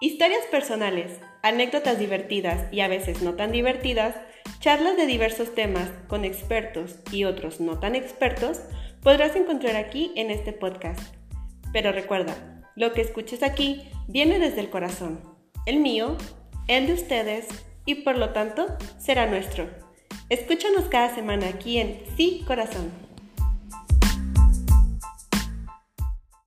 Historias personales, anécdotas divertidas y a veces no tan divertidas, charlas de diversos temas con expertos y otros no tan expertos, podrás encontrar aquí en este podcast. Pero recuerda, lo que escuches aquí viene desde el corazón, el mío, el de ustedes y por lo tanto será nuestro. Escúchanos cada semana aquí en Sí Corazón.